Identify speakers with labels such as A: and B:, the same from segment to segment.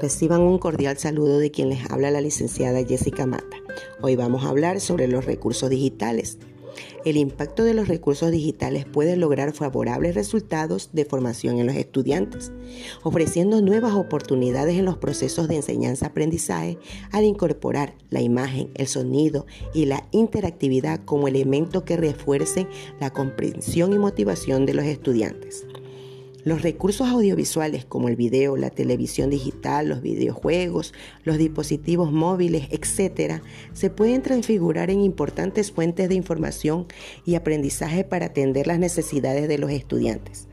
A: Reciban un cordial saludo de quien les habla la licenciada Jessica Mata. Hoy vamos a hablar sobre los recursos digitales. El impacto de los recursos digitales puede lograr favorables resultados de formación en los estudiantes, ofreciendo nuevas oportunidades en los procesos de enseñanza-aprendizaje al incorporar la imagen, el sonido y la interactividad como elementos que refuercen la comprensión y motivación de los estudiantes. Los recursos audiovisuales como el video, la televisión digital, los videojuegos, los dispositivos móviles, etc., se pueden transfigurar en importantes fuentes de información y aprendizaje para atender las necesidades de los estudiantes.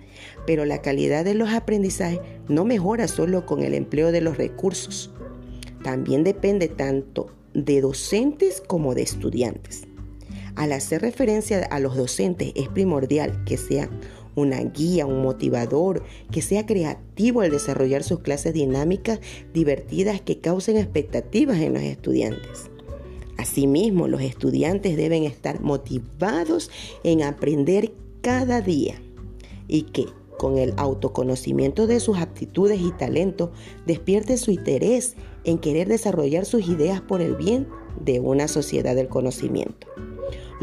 A: Pero la calidad de los aprendizajes no mejora solo con el empleo de los recursos. También depende tanto de docentes como de estudiantes. Al hacer referencia a los docentes es primordial que sean una guía, un motivador, que sea creativo al desarrollar sus clases dinámicas, divertidas, que causen expectativas en los estudiantes. Asimismo, los estudiantes deben estar motivados en aprender cada día y que con el autoconocimiento de sus aptitudes y talentos despierte su interés en querer desarrollar sus ideas por el bien de una sociedad del conocimiento.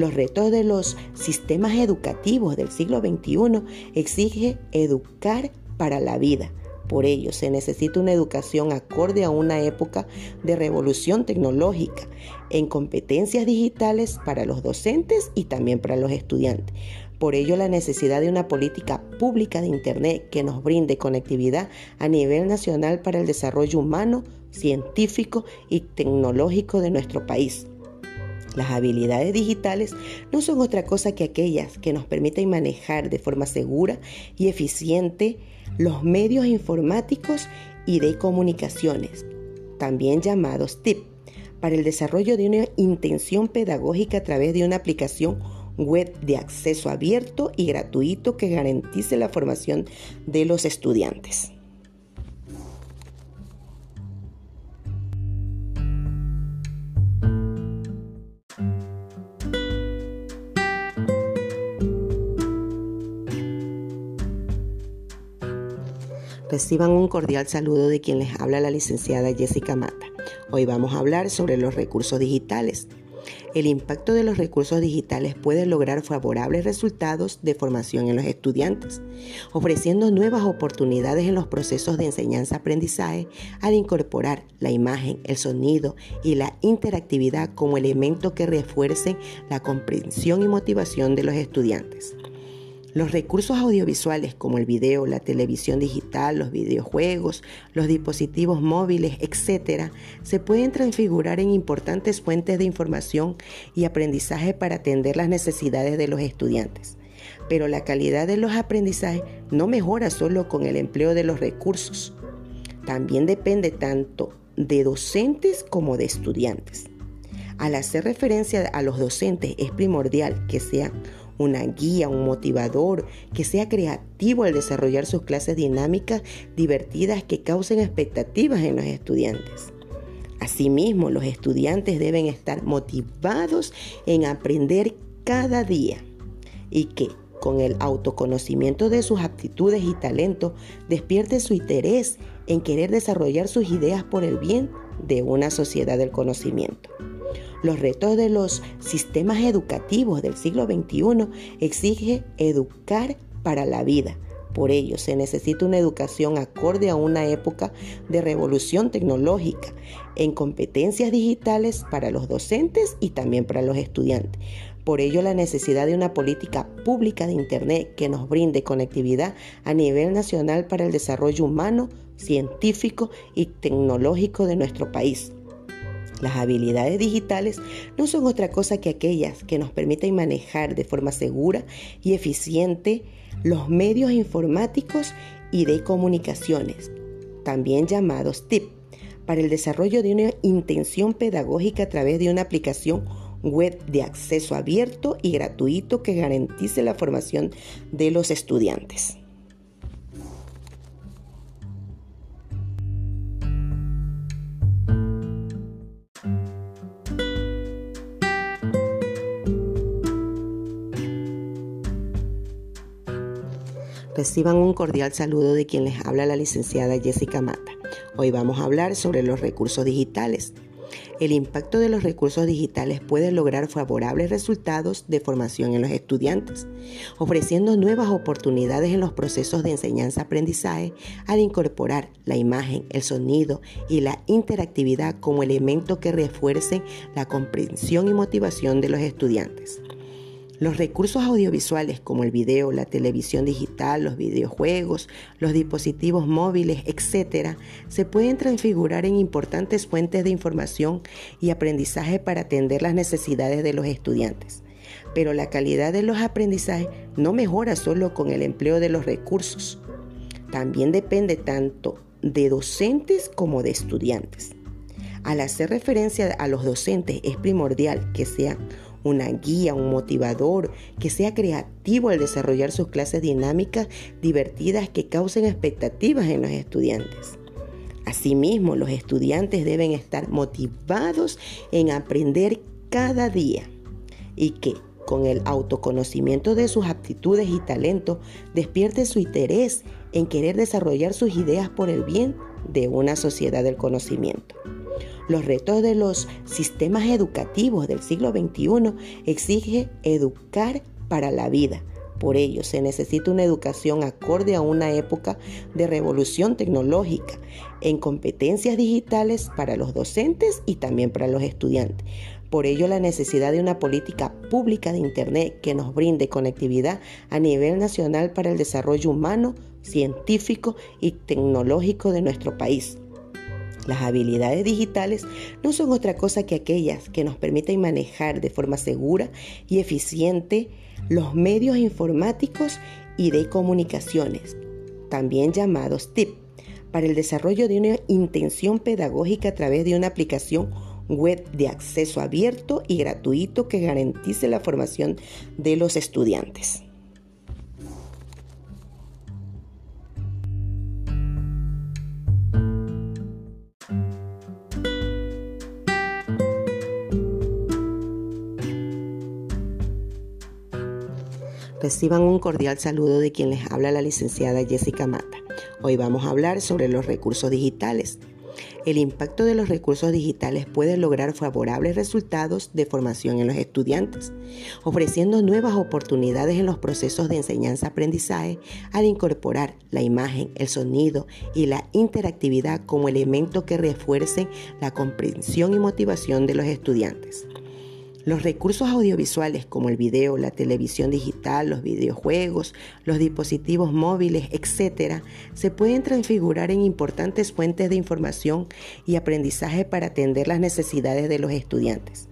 A: Los retos de los sistemas educativos del siglo XXI exige educar para la vida. Por ello, se necesita una educación acorde a una época de revolución tecnológica en competencias digitales para los docentes y también para los estudiantes. Por ello, la necesidad de una política pública de Internet que nos brinde conectividad a nivel nacional para el desarrollo humano, científico y tecnológico de nuestro país. Las habilidades digitales no son otra cosa que aquellas que nos permiten manejar de forma segura y eficiente los medios informáticos y de comunicaciones, también llamados TIP, para el desarrollo de una intención pedagógica a través de una aplicación web de acceso abierto y gratuito que garantice la formación de los estudiantes. Reciban un cordial saludo de quien les habla la licenciada Jessica Mata. Hoy vamos a hablar sobre los recursos digitales. El impacto de los recursos digitales puede lograr favorables resultados de formación en los estudiantes, ofreciendo nuevas oportunidades en los procesos de enseñanza-aprendizaje al incorporar la imagen, el sonido y la interactividad como elementos que refuercen la comprensión y motivación de los estudiantes. Los recursos audiovisuales como el video, la televisión digital, los videojuegos, los dispositivos móviles, etc., se pueden transfigurar en importantes fuentes de información y aprendizaje para atender las necesidades de los estudiantes. Pero la calidad de los aprendizajes no mejora solo con el empleo de los recursos. También depende tanto de docentes como de estudiantes. Al hacer referencia a los docentes es primordial que sean una guía, un motivador, que sea creativo al desarrollar sus clases dinámicas, divertidas, que causen expectativas en los estudiantes. Asimismo, los estudiantes deben estar motivados en aprender cada día y que con el autoconocimiento de sus aptitudes y talentos despierte su interés en querer desarrollar sus ideas por el bien de una sociedad del conocimiento. Los retos de los sistemas educativos del siglo XXI exige educar para la vida. Por ello, se necesita una educación acorde a una época de revolución tecnológica en competencias digitales para los docentes y también para los estudiantes. Por ello, la necesidad de una política pública de Internet que nos brinde conectividad a nivel nacional para el desarrollo humano, científico y tecnológico de nuestro país. Las habilidades digitales no son otra cosa que aquellas que nos permiten manejar de forma segura y eficiente los medios informáticos y de comunicaciones, también llamados TIP, para el desarrollo de una intención pedagógica a través de una aplicación web de acceso abierto y gratuito que garantice la formación de los estudiantes. Reciban un cordial saludo de quien les habla la licenciada Jessica Mata. Hoy vamos a hablar sobre los recursos digitales. El impacto de los recursos digitales puede lograr favorables resultados de formación en los estudiantes, ofreciendo nuevas oportunidades en los procesos de enseñanza-aprendizaje al incorporar la imagen, el sonido y la interactividad como elementos que refuercen la comprensión y motivación de los estudiantes. Los recursos audiovisuales como el video, la televisión digital, los videojuegos, los dispositivos móviles, etc., se pueden transfigurar en importantes fuentes de información y aprendizaje para atender las necesidades de los estudiantes. Pero la calidad de los aprendizajes no mejora solo con el empleo de los recursos. También depende tanto de docentes como de estudiantes. Al hacer referencia a los docentes es primordial que sean una guía, un motivador, que sea creativo al desarrollar sus clases dinámicas, divertidas, que causen expectativas en los estudiantes. Asimismo, los estudiantes deben estar motivados en aprender cada día y que con el autoconocimiento de sus aptitudes y talentos despierte su interés en querer desarrollar sus ideas por el bien de una sociedad del conocimiento. Los retos de los sistemas educativos del siglo XXI exige educar para la vida. Por ello, se necesita una educación acorde a una época de revolución tecnológica en competencias digitales para los docentes y también para los estudiantes. Por ello, la necesidad de una política pública de Internet que nos brinde conectividad a nivel nacional para el desarrollo humano, científico y tecnológico de nuestro país. Las habilidades digitales no son otra cosa que aquellas que nos permiten manejar de forma segura y eficiente los medios informáticos y de comunicaciones, también llamados TIP, para el desarrollo de una intención pedagógica a través de una aplicación web de acceso abierto y gratuito que garantice la formación de los estudiantes. Reciban un cordial saludo de quien les habla la licenciada Jessica Mata. Hoy vamos a hablar sobre los recursos digitales. El impacto de los recursos digitales puede lograr favorables resultados de formación en los estudiantes, ofreciendo nuevas oportunidades en los procesos de enseñanza-aprendizaje al incorporar la imagen, el sonido y la interactividad como elementos que refuercen la comprensión y motivación de los estudiantes. Los recursos audiovisuales como el video, la televisión digital, los videojuegos, los dispositivos móviles, etc., se pueden transfigurar en importantes fuentes de información y aprendizaje para atender las necesidades de los estudiantes.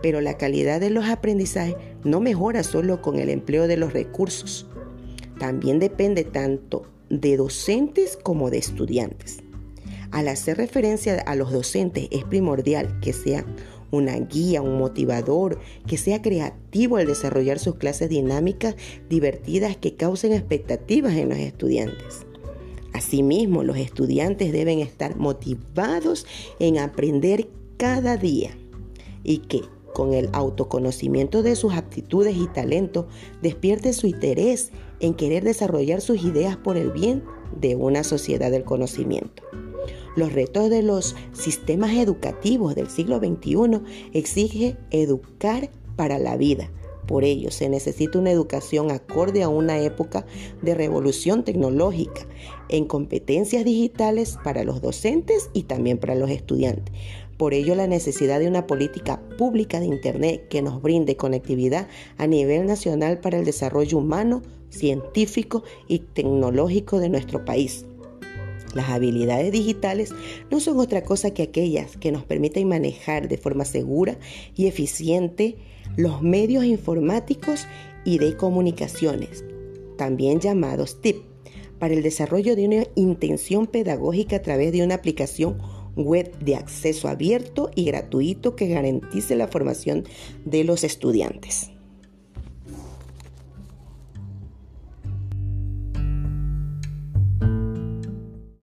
A: Pero la calidad de los aprendizajes no mejora solo con el empleo de los recursos. También depende tanto de docentes como de estudiantes. Al hacer referencia a los docentes es primordial que sean una guía, un motivador, que sea creativo al desarrollar sus clases dinámicas, divertidas, que causen expectativas en los estudiantes. Asimismo, los estudiantes deben estar motivados en aprender cada día y que con el autoconocimiento de sus aptitudes y talentos despierte su interés en querer desarrollar sus ideas por el bien de una sociedad del conocimiento. Los retos de los sistemas educativos del siglo XXI exige educar para la vida. Por ello, se necesita una educación acorde a una época de revolución tecnológica en competencias digitales para los docentes y también para los estudiantes. Por ello, la necesidad de una política pública de Internet que nos brinde conectividad a nivel nacional para el desarrollo humano, científico y tecnológico de nuestro país. Las habilidades digitales no son otra cosa que aquellas que nos permiten manejar de forma segura y eficiente los medios informáticos y de comunicaciones, también llamados TIP, para el desarrollo de una intención pedagógica a través de una aplicación web de acceso abierto y gratuito que garantice la formación de los estudiantes.